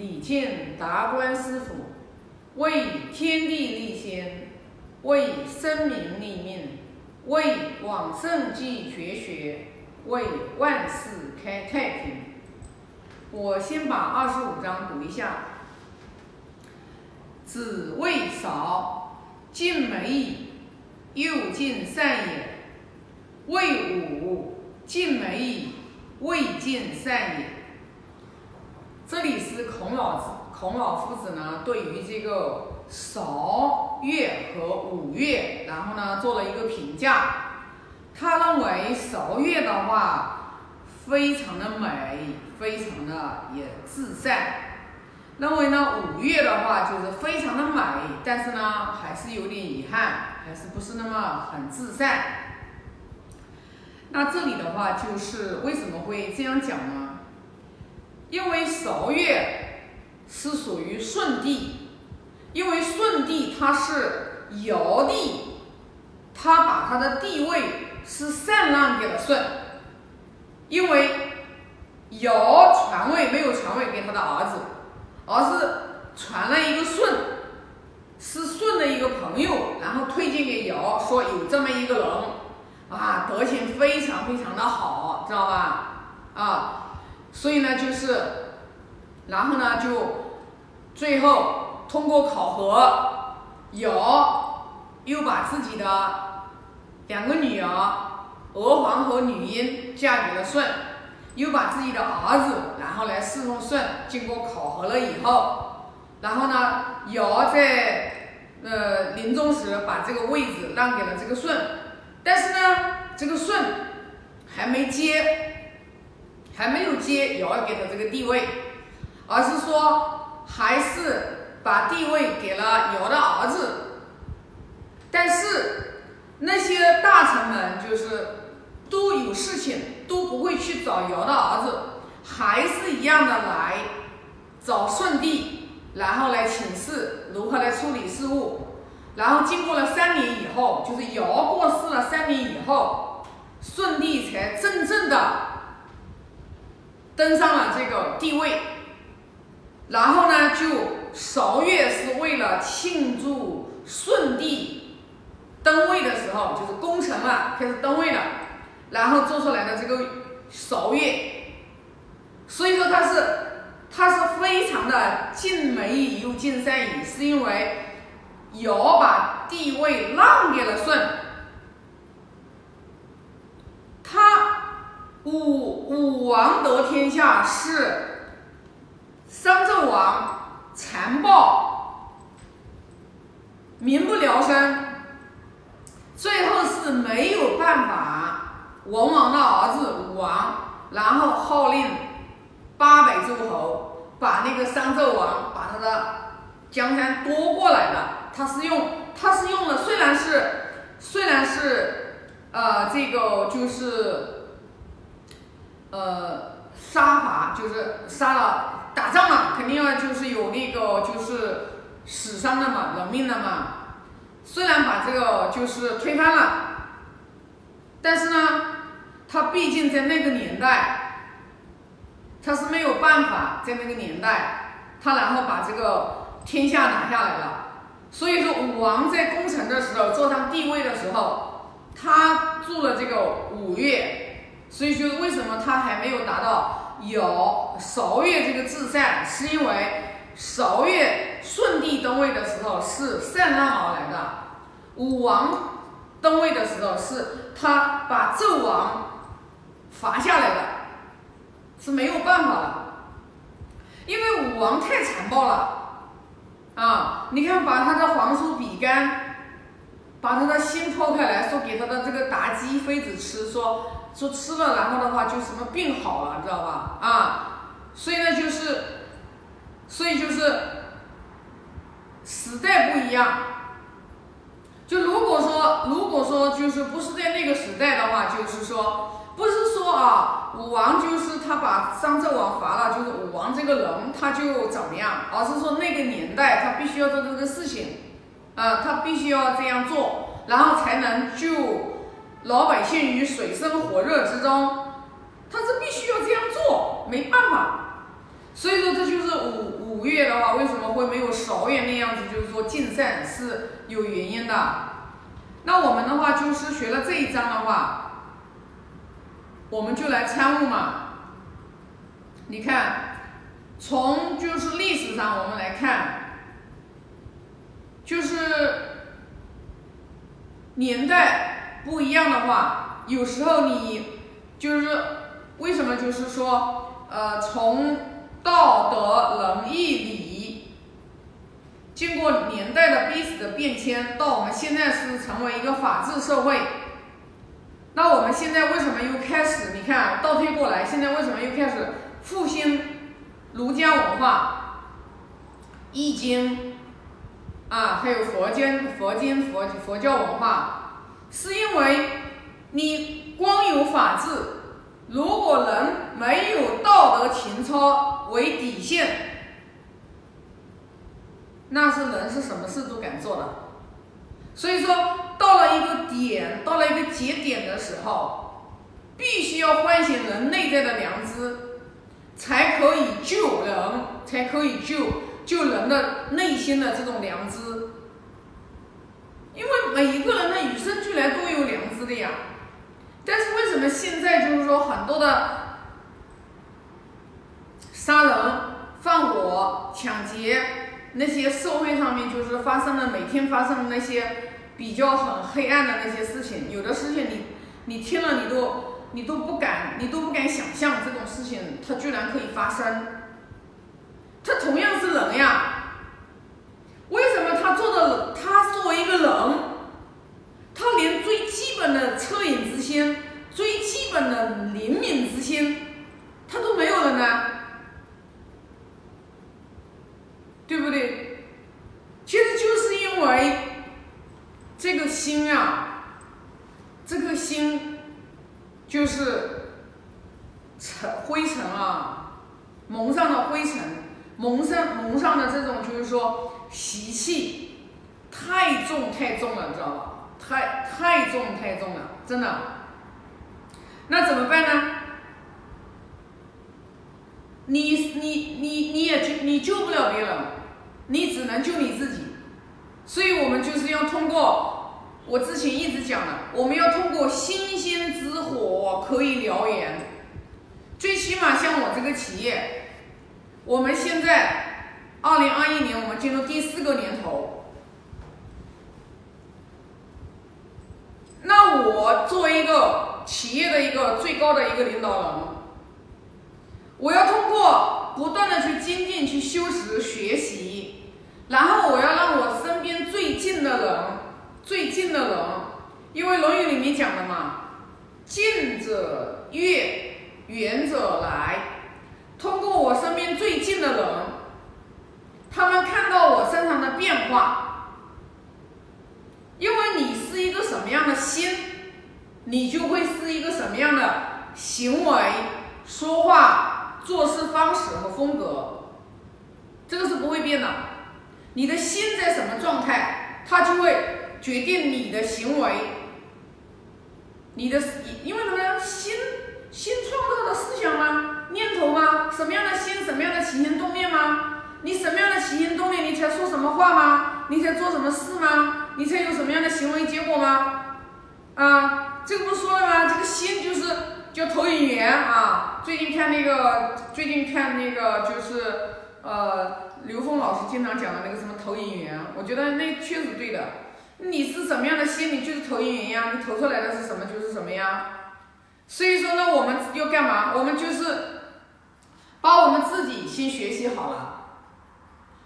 礼敬达观师傅，为天地立心，为生民立命，为往圣继绝学，为万世开太平。我先把二十五章读一下。子谓少，尽美矣，又尽善也；谓武，尽美矣，未尽善也。这里是孔老子，孔老夫子呢，对于这个韶乐和五乐，然后呢，做了一个评价。他认为韶乐的话，非常的美，非常的也自善。认为呢，五乐的话就是非常的美，但是呢，还是有点遗憾，还是不是那么很自善。那这里的话就是为什么会这样讲呢？因为韶乐是属于舜帝，因为舜帝他是尧帝，他把他的地位是禅让给了舜，因为尧传位没有传位给他的儿子。而是传了一个舜，是舜的一个朋友，然后推荐给尧，说有这么一个人，啊，德行非常非常的好，知道吧？啊，所以呢，就是，然后呢，就最后通过考核，尧又把自己的两个女儿娥皇和女英嫁给了舜。又把自己的儿子，然后来侍奉舜。经过考核了以后，然后呢，尧在呃临终时把这个位置让给了这个舜。但是呢，这个舜还没接，还没有接尧给的这个地位，而是说还是把地位给了尧的儿子。但是那些大臣们就是都有事情。都不会去找尧的儿子，还是一样的来找舜帝，然后来请示如何来处理事务。然后经过了三年以后，就是尧过世了三年以后，舜帝才真正的登上了这个帝位。然后呢，就韶乐是为了庆祝舜帝登位的时候，就是功臣嘛开始登位了。然后做出来的这个韶乐，所以说它是它是非常的尽美矣又尽善矣，是因为尧把地位让给了舜，他武武王得天下是商纣王残暴，民不聊生，最后是没有办法。文王的儿子武王，然后号令八百诸侯，把那个商纣王把他的江山夺过来了。他是用，他是用了，虽然是，虽然是，呃，这个就是，呃，杀伐，就是杀了打仗嘛，肯定要就是有那个就是死伤的嘛，人命的嘛。虽然把这个就是推翻了，但是呢。他毕竟在那个年代，他是没有办法在那个年代，他然后把这个天下拿下来了。所以说，武王在攻城的时候，坐上帝位的时候，他做了这个五岳。所以说，为什么他还没有达到有韶乐这个至善？是因为韶乐舜帝登位的时候是禅让而来的，武王登位的时候是他把纣王。罚下来的，是没有办法了，因为武王太残暴了，啊，你看把他的皇叔比干，把他的心剖开来说给他的这个妲己妃子吃，说说吃了，然后的话就什么病好了，知道吧？啊，所以呢就是，所以就是，时代不一样，就如果说如果说就是不是在那个时代的话，就是说。不是说啊，武王就是他把商纣王罚了，就是武王这个人他就怎么样，而是说那个年代他必须要做这个事情，呃，他必须要这样做，然后才能救老百姓于水深火热之中，他是必须要这样做，没办法。所以说这就是五五月的话，为什么会没有韶月那样子？就是说尽善是有原因的。那我们的话就是学了这一章的话，我们就来参悟嘛。你看，从就是历史上我们来看，就是年代不一样的话，有时候你就是为什么就是说，呃，从道德、仁义、礼仪，经过年代的彼此的变迁，到我们现在是成为一个法治社会。那我们现在为什么又开始？你看倒推过来，现在为什么又开始？复兴儒家文化，易经啊，还有佛经、佛经、佛佛教文化，是因为你光有法治，如果人没有道德情操为底线，那是人是什么事都敢做的。所以说，到了一个点，到了一个节点的时候，必须要唤醒人内在的良知。才可以救人，才可以救救人的内心的这种良知。因为每一个人他与生俱来都有良知的呀。但是为什么现在就是说很多的杀人、放火、抢劫那些社会上面就是发生的每天发生的那些比较很黑暗的那些事情，有的事情你你听了你都。你都不敢，你都不敢想象这种事情，它居然可以发生。他同样是人呀，为什么他做的，他作为一个人，他连最基本的恻隐之心、最基本的怜悯之心，他都没有了呢？对不对？其实就是因为这个心啊，这颗心。就是尘灰尘啊，蒙上的灰尘，蒙上蒙上的这种就是说习气太重太重了，你知道吧？太太重太重了，真的。那怎么办呢？你你你你也救你救不了别人，你只能救你自己。所以我们就是要通过。我之前一直讲的，我们要通过星星之火可以燎原。最起码像我这个企业，我们现在二零二一年我们进入第四个年头。那我作为一个企业的一个最高的一个领导人，我要通过不断的去精进、去修持、学习，然后我要让我近的人。最近的人，因为《论语》里面讲的嘛，“近者悦，远者来”。通过我身边最近的人，他们看到我身上的变化。因为你是一个什么样的心，你就会是一个什么样的行为、说话、做事方式和风格，这个是不会变的。你的心在什么状态，它就会。决定你的行为，你的因为什么呢？心心创造的思想吗？念头吗？什么样的心，什么样的起心动念吗？你什么样的起心动念，你才说什么话吗？你才做什么事吗？你才有什么样的行为结果吗？啊，这个不说了吗？这个心就是叫投影源啊。最近看那个，最近看那个就是呃，刘峰老师经常讲的那个什么投影源，我觉得那确实对的。你是什么样的心，你就是投影源呀，你投出来的是什么就是什么呀。所以说呢，我们要干嘛？我们就是把我们自己先学习好了，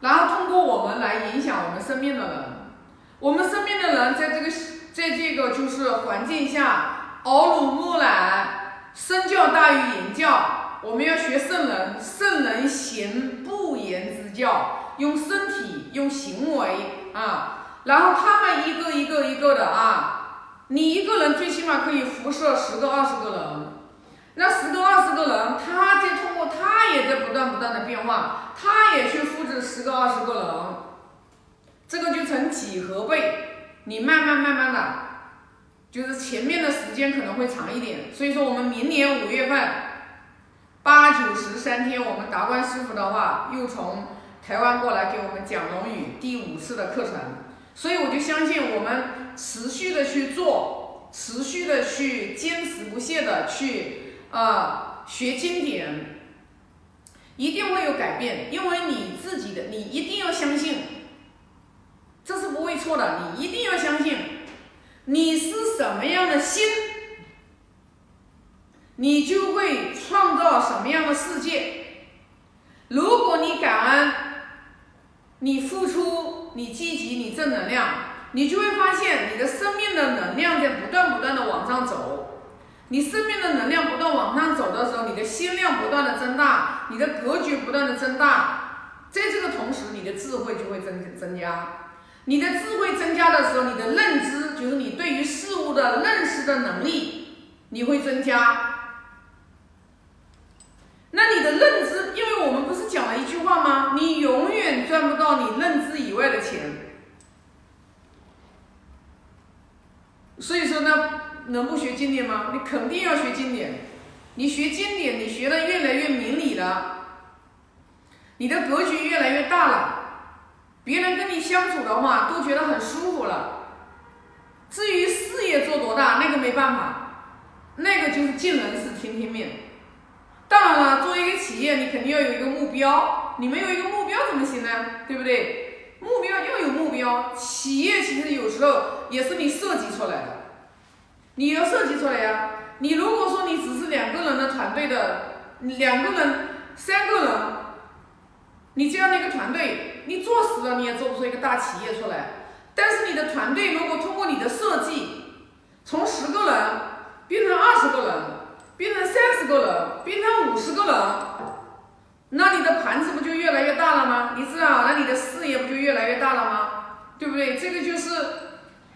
然后通过我们来影响我们身边的人。我们身边的人在这个在这个就是环境下耳濡目染，身教大于言教。我们要学圣人，圣人行不言教，用身体用行为啊。然后他们一个一个一个的啊，你一个人最起码可以辐射十个二十个人，那十个二十个人，他在通过他也在不断不断的变化，他也去复制十个二十个人，这个就成几何倍，你慢慢慢慢的，就是前面的时间可能会长一点，所以说我们明年五月份八九十三天，我们达观师傅的话又从。台湾过来给我们讲《论语》第五次的课程，所以我就相信我们持续的去做，持续的去坚持不懈的去啊学经典，一定会有改变，因为你自己的你一定要相信，这是不会错的，你一定要相信，你是什么样的心，你就会创造什么样的世界。如果你感恩，你付出，你积极，你正能量，你就会发现你的生命的能量在不断不断的往上走。你生命的能量不断往上走的时候，你的心量不断的增大，你的格局不断的增大，在这个同时，你的智慧就会增增加。你的智慧增加的时候，你的认知就是你对于事物的认识的能力，你会增加。那你的认知，因为我们讲了一句话吗？你永远赚不到你认知以外的钱。所以说呢，能不学经典吗？你肯定要学经典。你学经典，你学的越来越明理了，你的格局越来越大了，别人跟你相处的话都觉得很舒服了。至于事业做多大，那个没办法，那个就是尽人事听天命。当然了，作为一个企业，你肯定要有一个目标。你没有一个目标怎么行呢？对不对？目标要有目标。企业其实有时候也是你设计出来的，你要设计出来呀。你如果说你只是两个人的团队的，两个人、三个人，你这样的一个团队，你做死了你也做不出一个大企业出来。但是你的团队如果通过你的设计，从十个人变成二十个人。变成三十个人，变成五十个人，那你的盘子不就越来越大了吗？你知道，那你的事业不就越来越大了吗？对不对？这个就是，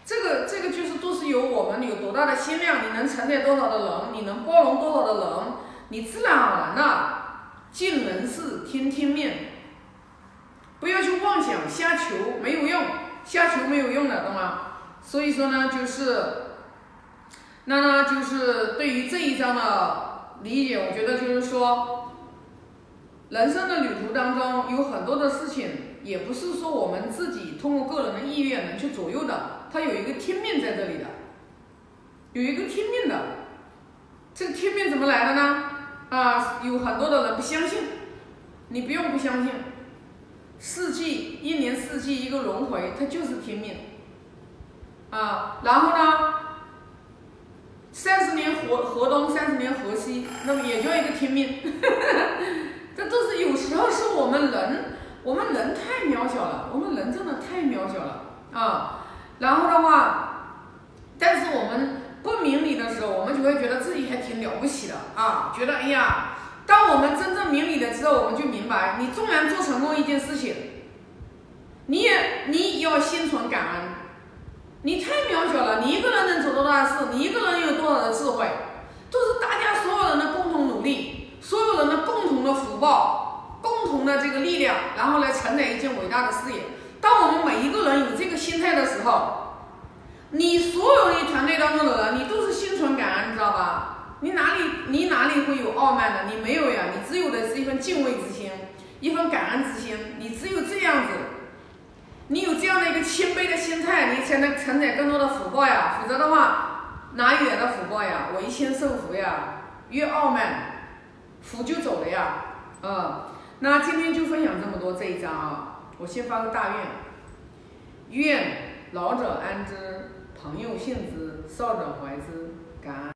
这个这个就是都是由我们有多大的心量，你能承载多少的人，你能包容多少的人，你自然而然的尽人事，听天命，不要去妄想瞎求，没有用，瞎求没有用的，懂吗？所以说呢，就是。那呢，就是对于这一章的理解，我觉得就是说，人生的旅途当中有很多的事情，也不是说我们自己通过个人的意愿能去左右的，它有一个天命在这里的，有一个天命的。这个天命怎么来的呢？啊，有很多的人不相信，你不用不相信，四季一年四季一个轮回，它就是天命。啊，然后呢？三十年河河东，三十年河西，那么也叫一个天命。这都是有时候是我们人，我们人太渺小了，我们人真的太渺小了啊。然后的话，但是我们不明理的时候，我们就会觉得自己还挺了不起的啊，觉得哎呀，当我们真正明理了之后，我们就明白，你纵然做成功一件事情，你也你要心存感恩。你太渺小了，你一个人能做多大事？你一个人有多少的智慧？都是大家所有人的共同努力，所有人的共同的福报，共同的这个力量，然后来承载一件伟大的事业。当我们每一个人有这个心态的时候，你所有的团队当中的人，你都是心存感恩，你知道吧？你哪里你哪里会有傲慢的？你没有呀，你只有的是一份敬畏之心，一份感恩之心。你只有这样子。你有这样的一个谦卑的心态，你才能承载更多的福报呀。否则的话，哪远的福报呀？我一谦受福呀。越傲慢，福就走了呀。嗯，那今天就分享这么多这一章啊。我先发个大愿：愿老者安之，朋友信之，少者怀之。感恩。